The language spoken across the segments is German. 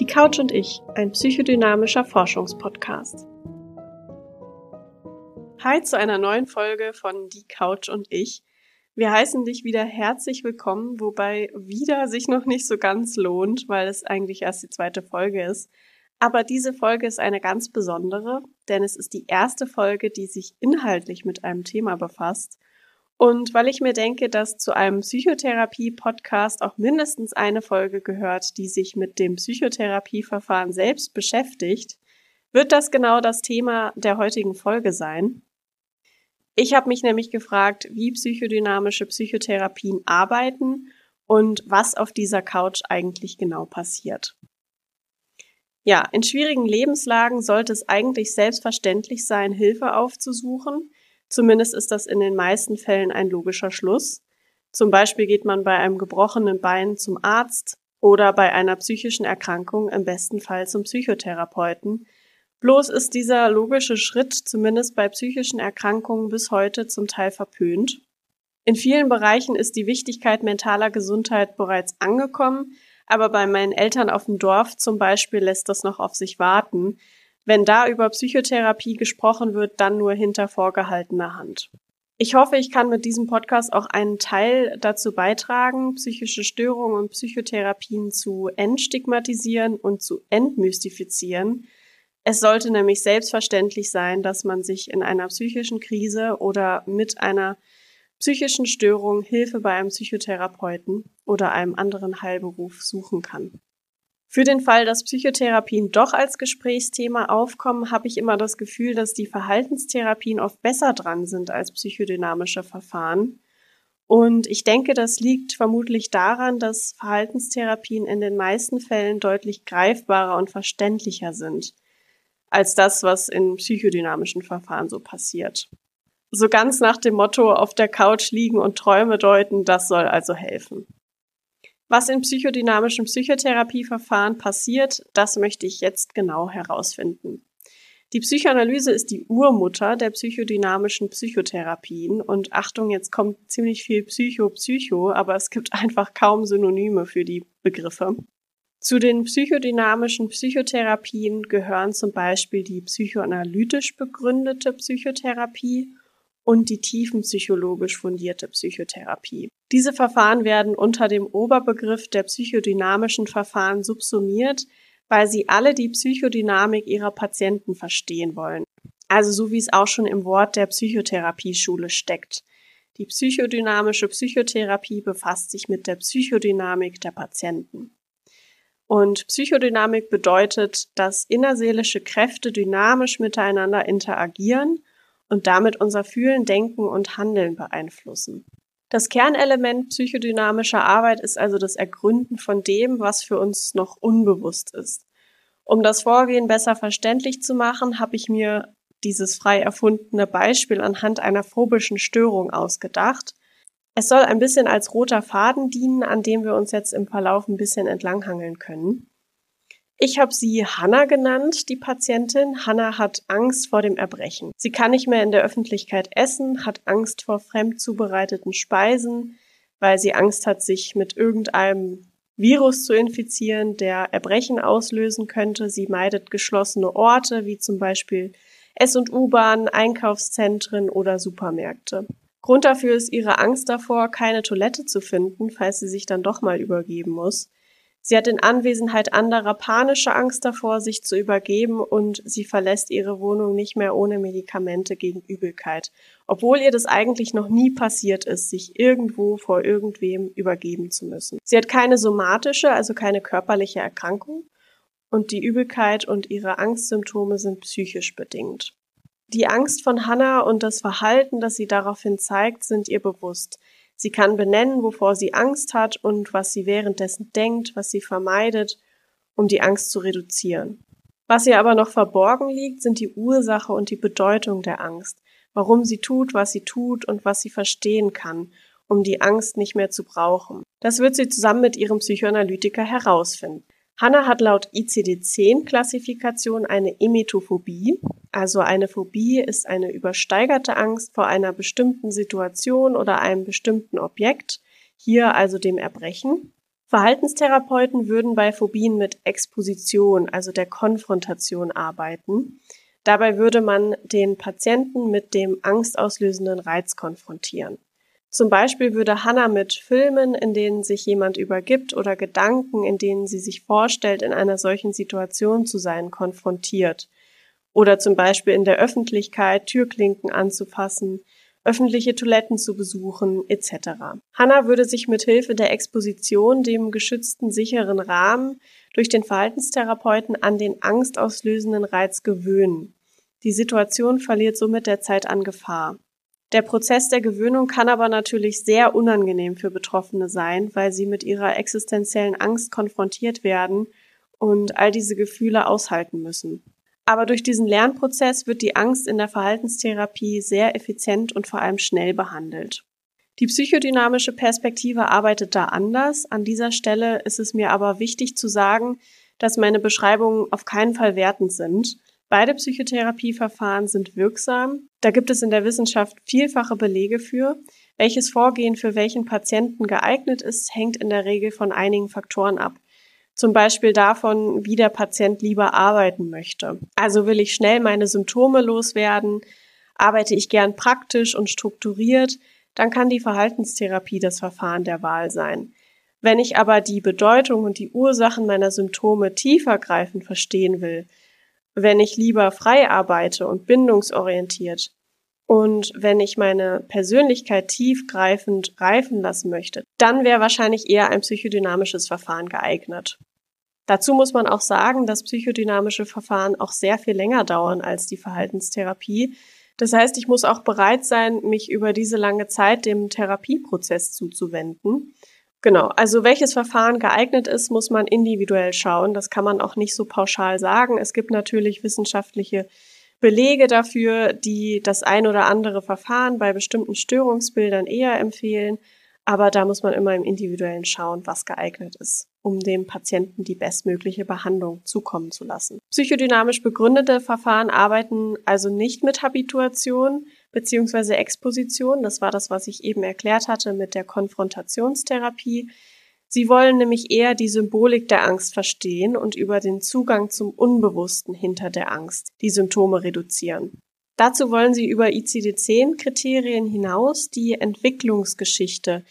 Die Couch und ich, ein psychodynamischer Forschungspodcast. Hi zu einer neuen Folge von Die Couch und ich. Wir heißen dich wieder herzlich willkommen, wobei wieder sich noch nicht so ganz lohnt, weil es eigentlich erst die zweite Folge ist. Aber diese Folge ist eine ganz besondere, denn es ist die erste Folge, die sich inhaltlich mit einem Thema befasst und weil ich mir denke, dass zu einem Psychotherapie-Podcast auch mindestens eine Folge gehört, die sich mit dem Psychotherapieverfahren selbst beschäftigt, wird das genau das Thema der heutigen Folge sein. Ich habe mich nämlich gefragt, wie psychodynamische Psychotherapien arbeiten und was auf dieser Couch eigentlich genau passiert. Ja, in schwierigen Lebenslagen sollte es eigentlich selbstverständlich sein, Hilfe aufzusuchen, Zumindest ist das in den meisten Fällen ein logischer Schluss. Zum Beispiel geht man bei einem gebrochenen Bein zum Arzt oder bei einer psychischen Erkrankung im besten Fall zum Psychotherapeuten. Bloß ist dieser logische Schritt zumindest bei psychischen Erkrankungen bis heute zum Teil verpönt. In vielen Bereichen ist die Wichtigkeit mentaler Gesundheit bereits angekommen, aber bei meinen Eltern auf dem Dorf zum Beispiel lässt das noch auf sich warten wenn da über Psychotherapie gesprochen wird, dann nur hinter vorgehaltener Hand. Ich hoffe, ich kann mit diesem Podcast auch einen Teil dazu beitragen, psychische Störungen und Psychotherapien zu entstigmatisieren und zu entmystifizieren. Es sollte nämlich selbstverständlich sein, dass man sich in einer psychischen Krise oder mit einer psychischen Störung Hilfe bei einem Psychotherapeuten oder einem anderen Heilberuf suchen kann. Für den Fall, dass Psychotherapien doch als Gesprächsthema aufkommen, habe ich immer das Gefühl, dass die Verhaltenstherapien oft besser dran sind als psychodynamische Verfahren. Und ich denke, das liegt vermutlich daran, dass Verhaltenstherapien in den meisten Fällen deutlich greifbarer und verständlicher sind als das, was in psychodynamischen Verfahren so passiert. So ganz nach dem Motto auf der Couch liegen und Träume deuten, das soll also helfen. Was in psychodynamischen Psychotherapieverfahren passiert, das möchte ich jetzt genau herausfinden. Die Psychoanalyse ist die Urmutter der psychodynamischen Psychotherapien und Achtung, jetzt kommt ziemlich viel Psycho-Psycho, aber es gibt einfach kaum Synonyme für die Begriffe. Zu den psychodynamischen Psychotherapien gehören zum Beispiel die psychoanalytisch begründete Psychotherapie und die tiefenpsychologisch fundierte Psychotherapie. Diese Verfahren werden unter dem Oberbegriff der psychodynamischen Verfahren subsumiert, weil sie alle die Psychodynamik ihrer Patienten verstehen wollen. Also so wie es auch schon im Wort der Psychotherapieschule steckt. Die psychodynamische Psychotherapie befasst sich mit der Psychodynamik der Patienten. Und Psychodynamik bedeutet, dass innerseelische Kräfte dynamisch miteinander interagieren und damit unser Fühlen, Denken und Handeln beeinflussen. Das Kernelement psychodynamischer Arbeit ist also das Ergründen von dem, was für uns noch unbewusst ist. Um das Vorgehen besser verständlich zu machen, habe ich mir dieses frei erfundene Beispiel anhand einer phobischen Störung ausgedacht. Es soll ein bisschen als roter Faden dienen, an dem wir uns jetzt im Verlauf ein bisschen entlanghangeln können. Ich habe sie Hanna genannt, die Patientin. Hanna hat Angst vor dem Erbrechen. Sie kann nicht mehr in der Öffentlichkeit essen, hat Angst vor fremd zubereiteten Speisen, weil sie Angst hat, sich mit irgendeinem Virus zu infizieren, der Erbrechen auslösen könnte. Sie meidet geschlossene Orte, wie zum Beispiel S- und U-Bahn, Einkaufszentren oder Supermärkte. Grund dafür ist ihre Angst davor, keine Toilette zu finden, falls sie sich dann doch mal übergeben muss. Sie hat in Anwesenheit anderer panische Angst davor, sich zu übergeben und sie verlässt ihre Wohnung nicht mehr ohne Medikamente gegen Übelkeit, obwohl ihr das eigentlich noch nie passiert ist, sich irgendwo vor irgendwem übergeben zu müssen. Sie hat keine somatische, also keine körperliche Erkrankung und die Übelkeit und ihre Angstsymptome sind psychisch bedingt. Die Angst von Hannah und das Verhalten, das sie daraufhin zeigt, sind ihr bewusst. Sie kann benennen, wovor sie Angst hat und was sie währenddessen denkt, was sie vermeidet, um die Angst zu reduzieren. Was ihr aber noch verborgen liegt, sind die Ursache und die Bedeutung der Angst, warum sie tut, was sie tut und was sie verstehen kann, um die Angst nicht mehr zu brauchen. Das wird sie zusammen mit ihrem Psychoanalytiker herausfinden. Hanna hat laut ICD-10-Klassifikation eine Emetophobie. Also eine Phobie ist eine übersteigerte Angst vor einer bestimmten Situation oder einem bestimmten Objekt, hier also dem Erbrechen. Verhaltenstherapeuten würden bei Phobien mit Exposition, also der Konfrontation arbeiten. Dabei würde man den Patienten mit dem angstauslösenden Reiz konfrontieren. Zum Beispiel würde Hannah mit Filmen, in denen sich jemand übergibt oder Gedanken, in denen sie sich vorstellt, in einer solchen Situation zu sein, konfrontiert. Oder zum Beispiel in der Öffentlichkeit Türklinken anzufassen, öffentliche Toiletten zu besuchen, etc. Hannah würde sich mit Hilfe der Exposition dem geschützten sicheren Rahmen durch den Verhaltenstherapeuten an den angstauslösenden Reiz gewöhnen. Die Situation verliert somit der Zeit an Gefahr. Der Prozess der Gewöhnung kann aber natürlich sehr unangenehm für Betroffene sein, weil sie mit ihrer existenziellen Angst konfrontiert werden und all diese Gefühle aushalten müssen. Aber durch diesen Lernprozess wird die Angst in der Verhaltenstherapie sehr effizient und vor allem schnell behandelt. Die psychodynamische Perspektive arbeitet da anders. An dieser Stelle ist es mir aber wichtig zu sagen, dass meine Beschreibungen auf keinen Fall wertend sind. Beide Psychotherapieverfahren sind wirksam. Da gibt es in der Wissenschaft vielfache Belege für. Welches Vorgehen für welchen Patienten geeignet ist, hängt in der Regel von einigen Faktoren ab. Zum Beispiel davon, wie der Patient lieber arbeiten möchte. Also will ich schnell meine Symptome loswerden, arbeite ich gern praktisch und strukturiert, dann kann die Verhaltenstherapie das Verfahren der Wahl sein. Wenn ich aber die Bedeutung und die Ursachen meiner Symptome tiefergreifend verstehen will, wenn ich lieber frei arbeite und bindungsorientiert und wenn ich meine Persönlichkeit tiefgreifend reifen lassen möchte, dann wäre wahrscheinlich eher ein psychodynamisches Verfahren geeignet. Dazu muss man auch sagen, dass psychodynamische Verfahren auch sehr viel länger dauern als die Verhaltenstherapie. Das heißt, ich muss auch bereit sein, mich über diese lange Zeit dem Therapieprozess zuzuwenden. Genau, also welches Verfahren geeignet ist, muss man individuell schauen. Das kann man auch nicht so pauschal sagen. Es gibt natürlich wissenschaftliche Belege dafür, die das ein oder andere Verfahren bei bestimmten Störungsbildern eher empfehlen. Aber da muss man immer im Individuellen schauen, was geeignet ist, um dem Patienten die bestmögliche Behandlung zukommen zu lassen. Psychodynamisch begründete Verfahren arbeiten also nicht mit Habituation, beziehungsweise Exposition. Das war das, was ich eben erklärt hatte mit der Konfrontationstherapie. Sie wollen nämlich eher die Symbolik der Angst verstehen und über den Zugang zum Unbewussten hinter der Angst die Symptome reduzieren. Dazu wollen sie über ICD-10-Kriterien hinaus die Entwicklungsgeschichte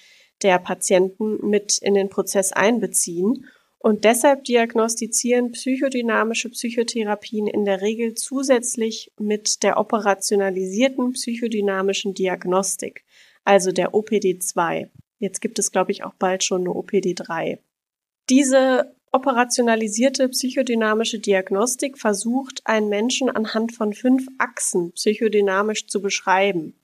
der Patienten mit in den Prozess einbeziehen und deshalb diagnostizieren psychodynamische Psychotherapien in der Regel zusätzlich mit der operationalisierten psychodynamischen Diagnostik, also der OPD2. Jetzt gibt es, glaube ich, auch bald schon eine OPD3. Diese operationalisierte psychodynamische Diagnostik versucht, einen Menschen anhand von fünf Achsen psychodynamisch zu beschreiben.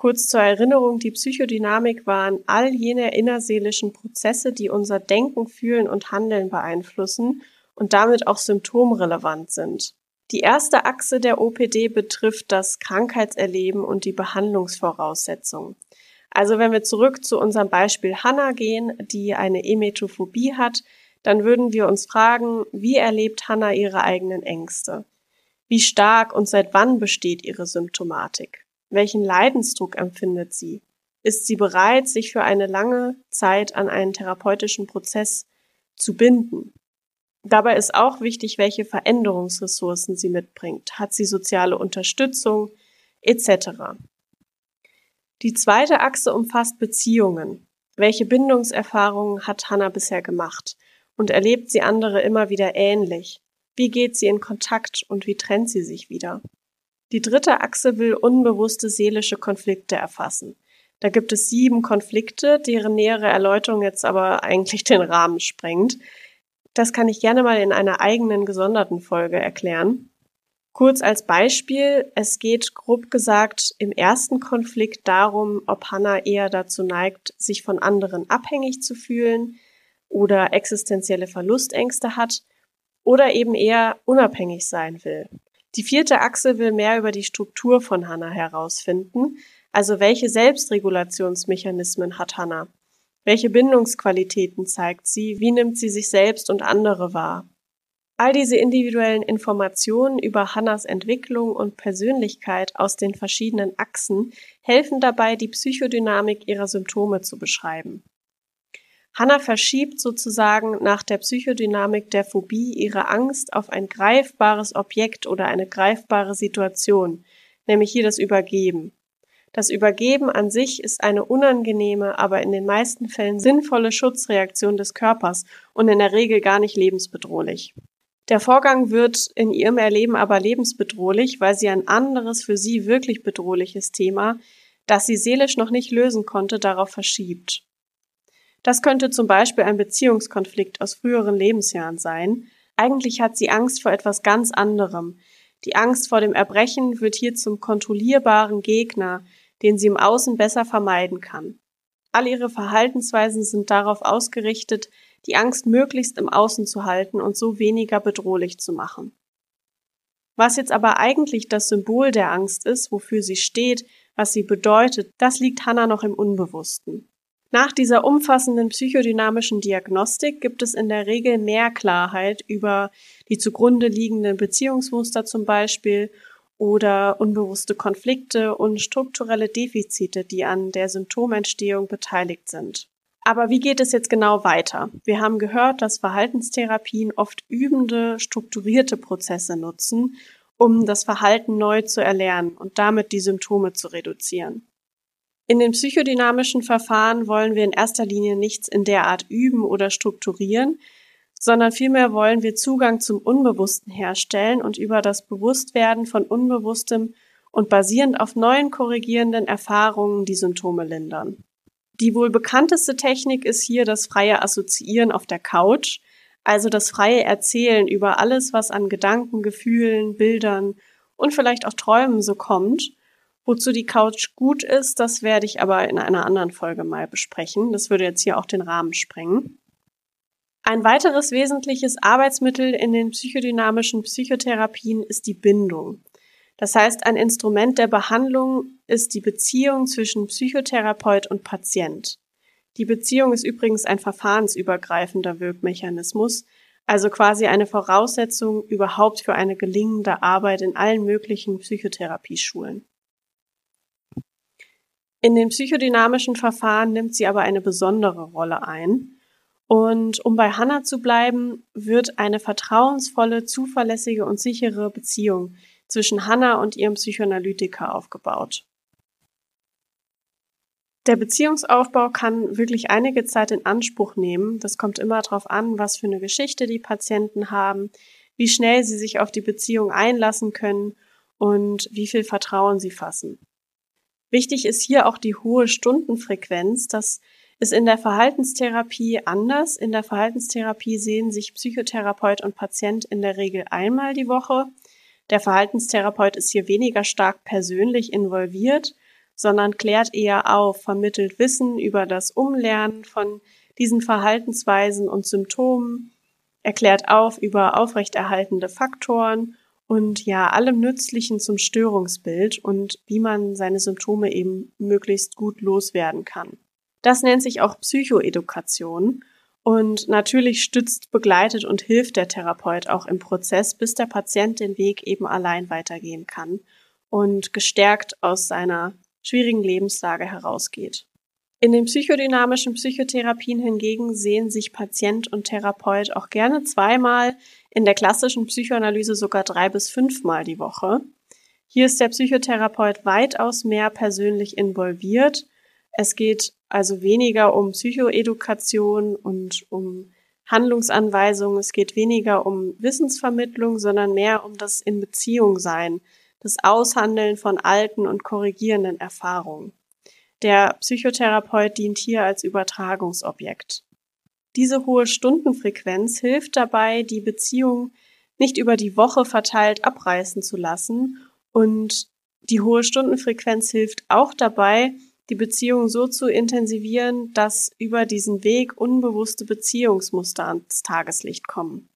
Kurz zur Erinnerung, die Psychodynamik waren all jene innerseelischen Prozesse, die unser Denken, Fühlen und Handeln beeinflussen und damit auch symptomrelevant sind. Die erste Achse der OPD betrifft das Krankheitserleben und die Behandlungsvoraussetzungen. Also wenn wir zurück zu unserem Beispiel Hannah gehen, die eine Emetophobie hat, dann würden wir uns fragen, wie erlebt Hannah ihre eigenen Ängste? Wie stark und seit wann besteht ihre Symptomatik? Welchen Leidensdruck empfindet sie? Ist sie bereit, sich für eine lange Zeit an einen therapeutischen Prozess zu binden? Dabei ist auch wichtig, welche Veränderungsressourcen sie mitbringt. Hat sie soziale Unterstützung etc. Die zweite Achse umfasst Beziehungen. Welche Bindungserfahrungen hat Hannah bisher gemacht? Und erlebt sie andere immer wieder ähnlich? Wie geht sie in Kontakt und wie trennt sie sich wieder? Die dritte Achse will unbewusste seelische Konflikte erfassen. Da gibt es sieben Konflikte, deren nähere Erläuterung jetzt aber eigentlich den Rahmen sprengt. Das kann ich gerne mal in einer eigenen gesonderten Folge erklären. Kurz als Beispiel, es geht grob gesagt im ersten Konflikt darum, ob Hannah eher dazu neigt, sich von anderen abhängig zu fühlen oder existenzielle Verlustängste hat oder eben eher unabhängig sein will. Die vierte Achse will mehr über die Struktur von Hannah herausfinden, also welche Selbstregulationsmechanismen hat Hannah? Welche Bindungsqualitäten zeigt sie? Wie nimmt sie sich selbst und andere wahr? All diese individuellen Informationen über Hannas Entwicklung und Persönlichkeit aus den verschiedenen Achsen helfen dabei, die Psychodynamik ihrer Symptome zu beschreiben. Hannah verschiebt sozusagen nach der Psychodynamik der Phobie ihre Angst auf ein greifbares Objekt oder eine greifbare Situation, nämlich hier das Übergeben. Das Übergeben an sich ist eine unangenehme, aber in den meisten Fällen sinnvolle Schutzreaktion des Körpers und in der Regel gar nicht lebensbedrohlich. Der Vorgang wird in ihrem Erleben aber lebensbedrohlich, weil sie ein anderes, für sie wirklich bedrohliches Thema, das sie seelisch noch nicht lösen konnte, darauf verschiebt. Das könnte zum Beispiel ein Beziehungskonflikt aus früheren Lebensjahren sein. Eigentlich hat sie Angst vor etwas ganz anderem. Die Angst vor dem Erbrechen wird hier zum kontrollierbaren Gegner, den sie im Außen besser vermeiden kann. All ihre Verhaltensweisen sind darauf ausgerichtet, die Angst möglichst im Außen zu halten und so weniger bedrohlich zu machen. Was jetzt aber eigentlich das Symbol der Angst ist, wofür sie steht, was sie bedeutet, das liegt Hannah noch im Unbewussten. Nach dieser umfassenden psychodynamischen Diagnostik gibt es in der Regel mehr Klarheit über die zugrunde liegenden Beziehungsmuster zum Beispiel oder unbewusste Konflikte und strukturelle Defizite, die an der Symptomentstehung beteiligt sind. Aber wie geht es jetzt genau weiter? Wir haben gehört, dass Verhaltenstherapien oft übende, strukturierte Prozesse nutzen, um das Verhalten neu zu erlernen und damit die Symptome zu reduzieren. In den psychodynamischen Verfahren wollen wir in erster Linie nichts in der Art üben oder strukturieren, sondern vielmehr wollen wir Zugang zum Unbewussten herstellen und über das Bewusstwerden von Unbewusstem und basierend auf neuen korrigierenden Erfahrungen die Symptome lindern. Die wohl bekannteste Technik ist hier das freie Assoziieren auf der Couch, also das freie Erzählen über alles, was an Gedanken, Gefühlen, Bildern und vielleicht auch Träumen so kommt. Wozu die Couch gut ist, das werde ich aber in einer anderen Folge mal besprechen. Das würde jetzt hier auch den Rahmen sprengen. Ein weiteres wesentliches Arbeitsmittel in den psychodynamischen Psychotherapien ist die Bindung. Das heißt, ein Instrument der Behandlung ist die Beziehung zwischen Psychotherapeut und Patient. Die Beziehung ist übrigens ein verfahrensübergreifender Wirkmechanismus, also quasi eine Voraussetzung überhaupt für eine gelingende Arbeit in allen möglichen Psychotherapieschulen. In den psychodynamischen Verfahren nimmt sie aber eine besondere Rolle ein. Und um bei Hannah zu bleiben, wird eine vertrauensvolle, zuverlässige und sichere Beziehung zwischen Hannah und ihrem Psychoanalytiker aufgebaut. Der Beziehungsaufbau kann wirklich einige Zeit in Anspruch nehmen. Das kommt immer darauf an, was für eine Geschichte die Patienten haben, wie schnell sie sich auf die Beziehung einlassen können und wie viel Vertrauen sie fassen. Wichtig ist hier auch die hohe Stundenfrequenz. Das ist in der Verhaltenstherapie anders. In der Verhaltenstherapie sehen sich Psychotherapeut und Patient in der Regel einmal die Woche. Der Verhaltenstherapeut ist hier weniger stark persönlich involviert, sondern klärt eher auf, vermittelt Wissen über das Umlernen von diesen Verhaltensweisen und Symptomen, erklärt auf über aufrechterhaltende Faktoren und ja, allem Nützlichen zum Störungsbild und wie man seine Symptome eben möglichst gut loswerden kann. Das nennt sich auch Psychoedukation und natürlich stützt, begleitet und hilft der Therapeut auch im Prozess, bis der Patient den Weg eben allein weitergehen kann und gestärkt aus seiner schwierigen Lebenslage herausgeht. In den psychodynamischen Psychotherapien hingegen sehen sich Patient und Therapeut auch gerne zweimal, in der klassischen Psychoanalyse sogar drei bis fünfmal die Woche. Hier ist der Psychotherapeut weitaus mehr persönlich involviert. Es geht also weniger um Psychoedukation und um Handlungsanweisungen. Es geht weniger um Wissensvermittlung, sondern mehr um das in Beziehung sein, das Aushandeln von alten und korrigierenden Erfahrungen. Der Psychotherapeut dient hier als Übertragungsobjekt. Diese hohe Stundenfrequenz hilft dabei, die Beziehung nicht über die Woche verteilt abreißen zu lassen und die hohe Stundenfrequenz hilft auch dabei, die Beziehung so zu intensivieren, dass über diesen Weg unbewusste Beziehungsmuster ans Tageslicht kommen.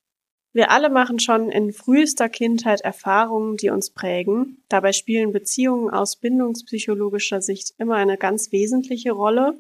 Wir alle machen schon in frühester Kindheit Erfahrungen, die uns prägen. Dabei spielen Beziehungen aus bindungspsychologischer Sicht immer eine ganz wesentliche Rolle.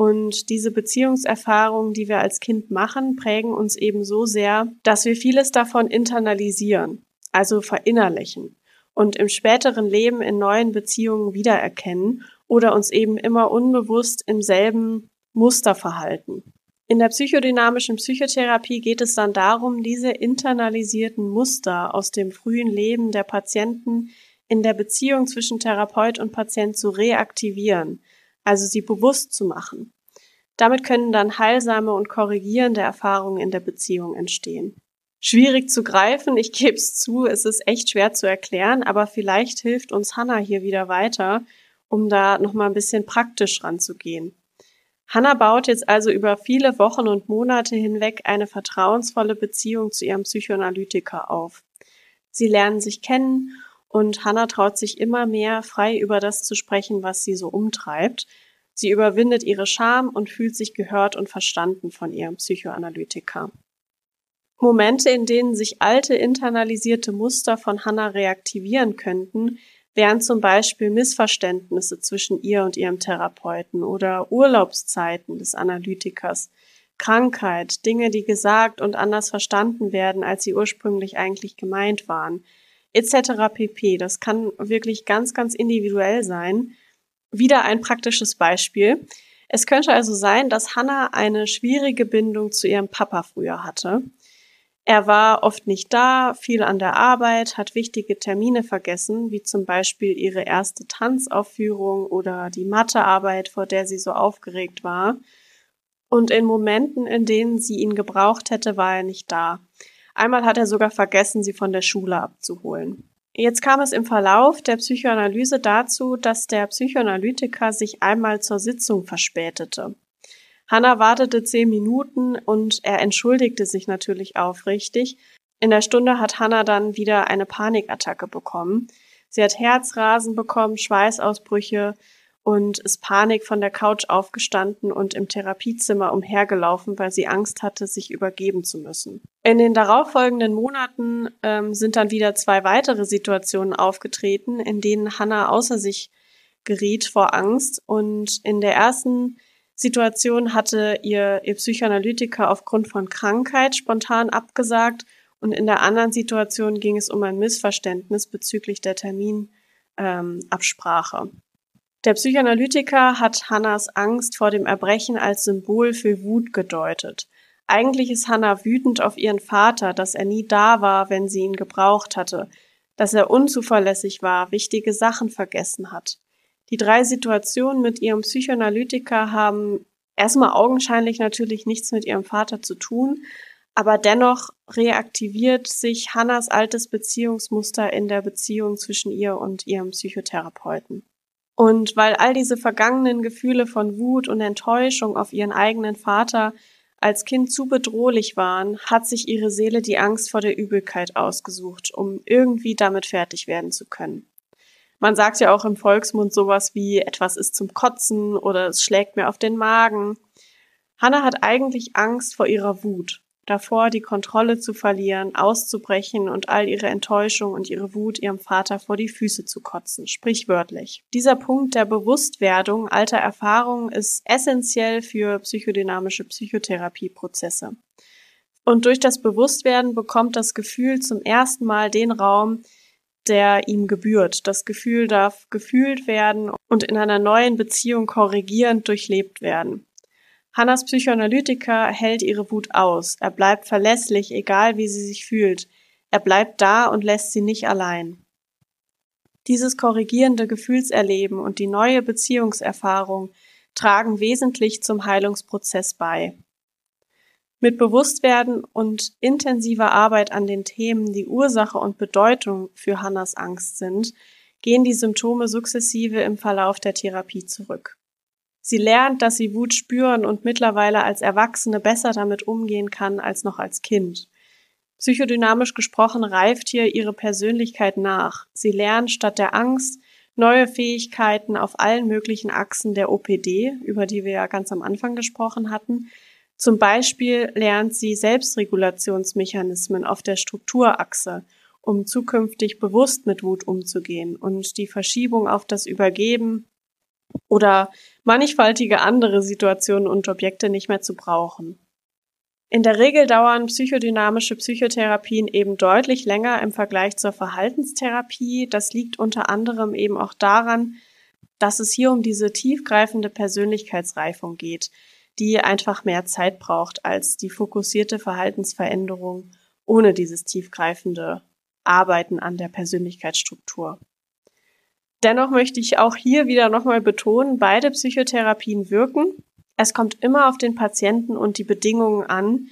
Und diese Beziehungserfahrungen, die wir als Kind machen, prägen uns eben so sehr, dass wir vieles davon internalisieren, also verinnerlichen und im späteren Leben in neuen Beziehungen wiedererkennen oder uns eben immer unbewusst im selben Muster verhalten. In der psychodynamischen Psychotherapie geht es dann darum, diese internalisierten Muster aus dem frühen Leben der Patienten in der Beziehung zwischen Therapeut und Patient zu reaktivieren, also sie bewusst zu machen. Damit können dann heilsame und korrigierende Erfahrungen in der Beziehung entstehen. Schwierig zu greifen, ich gebe es zu, es ist echt schwer zu erklären, aber vielleicht hilft uns Hannah hier wieder weiter, um da nochmal ein bisschen praktisch ranzugehen. Hannah baut jetzt also über viele Wochen und Monate hinweg eine vertrauensvolle Beziehung zu ihrem Psychoanalytiker auf. Sie lernen sich kennen und Hannah traut sich immer mehr, frei über das zu sprechen, was sie so umtreibt. Sie überwindet ihre Scham und fühlt sich gehört und verstanden von ihrem Psychoanalytiker. Momente, in denen sich alte internalisierte Muster von Hannah reaktivieren könnten, wären zum Beispiel Missverständnisse zwischen ihr und ihrem Therapeuten oder Urlaubszeiten des Analytikers, Krankheit, Dinge, die gesagt und anders verstanden werden, als sie ursprünglich eigentlich gemeint waren, etc. pp. Das kann wirklich ganz, ganz individuell sein. Wieder ein praktisches Beispiel. Es könnte also sein, dass Hannah eine schwierige Bindung zu ihrem Papa früher hatte. Er war oft nicht da, viel an der Arbeit, hat wichtige Termine vergessen, wie zum Beispiel ihre erste Tanzaufführung oder die Mathearbeit, vor der sie so aufgeregt war. Und in Momenten, in denen sie ihn gebraucht hätte, war er nicht da. Einmal hat er sogar vergessen, sie von der Schule abzuholen. Jetzt kam es im Verlauf der Psychoanalyse dazu, dass der Psychoanalytiker sich einmal zur Sitzung verspätete. Hanna wartete zehn Minuten und er entschuldigte sich natürlich aufrichtig. In der Stunde hat Hanna dann wieder eine Panikattacke bekommen. Sie hat Herzrasen bekommen, Schweißausbrüche, und ist Panik von der Couch aufgestanden und im Therapiezimmer umhergelaufen, weil sie Angst hatte, sich übergeben zu müssen. In den darauffolgenden Monaten ähm, sind dann wieder zwei weitere Situationen aufgetreten, in denen Hannah außer sich geriet vor Angst. Und in der ersten Situation hatte ihr, ihr Psychoanalytiker aufgrund von Krankheit spontan abgesagt und in der anderen Situation ging es um ein Missverständnis bezüglich der Terminabsprache. Ähm, der Psychoanalytiker hat Hannas Angst vor dem Erbrechen als Symbol für Wut gedeutet. Eigentlich ist Hannah wütend auf ihren Vater, dass er nie da war, wenn sie ihn gebraucht hatte, dass er unzuverlässig war, wichtige Sachen vergessen hat. Die drei Situationen mit ihrem Psychoanalytiker haben erstmal augenscheinlich natürlich nichts mit ihrem Vater zu tun, aber dennoch reaktiviert sich Hannas altes Beziehungsmuster in der Beziehung zwischen ihr und ihrem Psychotherapeuten. Und weil all diese vergangenen Gefühle von Wut und Enttäuschung auf ihren eigenen Vater als Kind zu bedrohlich waren, hat sich ihre Seele die Angst vor der Übelkeit ausgesucht, um irgendwie damit fertig werden zu können. Man sagt ja auch im Volksmund sowas wie etwas ist zum Kotzen oder es schlägt mir auf den Magen. Hannah hat eigentlich Angst vor ihrer Wut davor, die Kontrolle zu verlieren, auszubrechen und all ihre Enttäuschung und ihre Wut ihrem Vater vor die Füße zu kotzen, sprichwörtlich. Dieser Punkt der Bewusstwerdung alter Erfahrungen ist essentiell für psychodynamische Psychotherapieprozesse. Und durch das Bewusstwerden bekommt das Gefühl zum ersten Mal den Raum, der ihm gebührt. Das Gefühl darf gefühlt werden und in einer neuen Beziehung korrigierend durchlebt werden. Hannas Psychoanalytiker hält ihre Wut aus. Er bleibt verlässlich, egal wie sie sich fühlt. Er bleibt da und lässt sie nicht allein. Dieses korrigierende Gefühlserleben und die neue Beziehungserfahrung tragen wesentlich zum Heilungsprozess bei. Mit Bewusstwerden und intensiver Arbeit an den Themen, die Ursache und Bedeutung für Hannas Angst sind, gehen die Symptome sukzessive im Verlauf der Therapie zurück. Sie lernt, dass sie Wut spüren und mittlerweile als Erwachsene besser damit umgehen kann als noch als Kind. Psychodynamisch gesprochen reift hier ihre Persönlichkeit nach. Sie lernt statt der Angst neue Fähigkeiten auf allen möglichen Achsen der OPD, über die wir ja ganz am Anfang gesprochen hatten. Zum Beispiel lernt sie Selbstregulationsmechanismen auf der Strukturachse, um zukünftig bewusst mit Wut umzugehen und die Verschiebung auf das Übergeben oder mannigfaltige andere Situationen und Objekte nicht mehr zu brauchen. In der Regel dauern psychodynamische Psychotherapien eben deutlich länger im Vergleich zur Verhaltenstherapie. Das liegt unter anderem eben auch daran, dass es hier um diese tiefgreifende Persönlichkeitsreifung geht, die einfach mehr Zeit braucht als die fokussierte Verhaltensveränderung ohne dieses tiefgreifende Arbeiten an der Persönlichkeitsstruktur. Dennoch möchte ich auch hier wieder nochmal betonen, beide Psychotherapien wirken. Es kommt immer auf den Patienten und die Bedingungen an,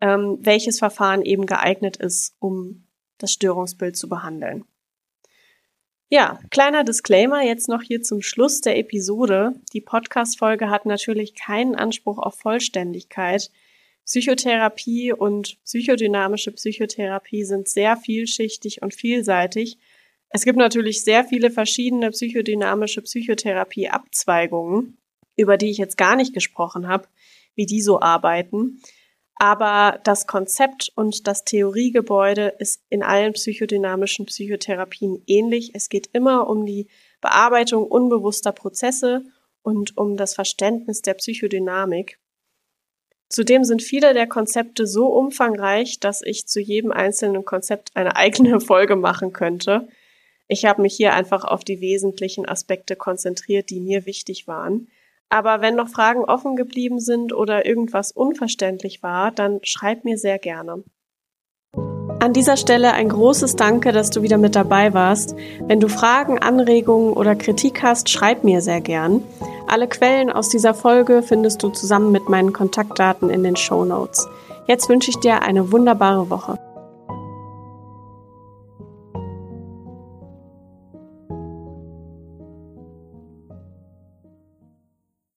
ähm, welches Verfahren eben geeignet ist, um das Störungsbild zu behandeln. Ja, kleiner Disclaimer jetzt noch hier zum Schluss der Episode. Die Podcast-Folge hat natürlich keinen Anspruch auf Vollständigkeit. Psychotherapie und psychodynamische Psychotherapie sind sehr vielschichtig und vielseitig. Es gibt natürlich sehr viele verschiedene psychodynamische Psychotherapie-Abzweigungen, über die ich jetzt gar nicht gesprochen habe, wie die so arbeiten. Aber das Konzept und das Theoriegebäude ist in allen psychodynamischen Psychotherapien ähnlich. Es geht immer um die Bearbeitung unbewusster Prozesse und um das Verständnis der Psychodynamik. Zudem sind viele der Konzepte so umfangreich, dass ich zu jedem einzelnen Konzept eine eigene Folge machen könnte. Ich habe mich hier einfach auf die wesentlichen Aspekte konzentriert, die mir wichtig waren. Aber wenn noch Fragen offen geblieben sind oder irgendwas unverständlich war, dann schreib mir sehr gerne. An dieser Stelle ein großes Danke, dass du wieder mit dabei warst. Wenn du Fragen, Anregungen oder Kritik hast, schreib mir sehr gern. Alle Quellen aus dieser Folge findest du zusammen mit meinen Kontaktdaten in den Show Notes. Jetzt wünsche ich dir eine wunderbare Woche.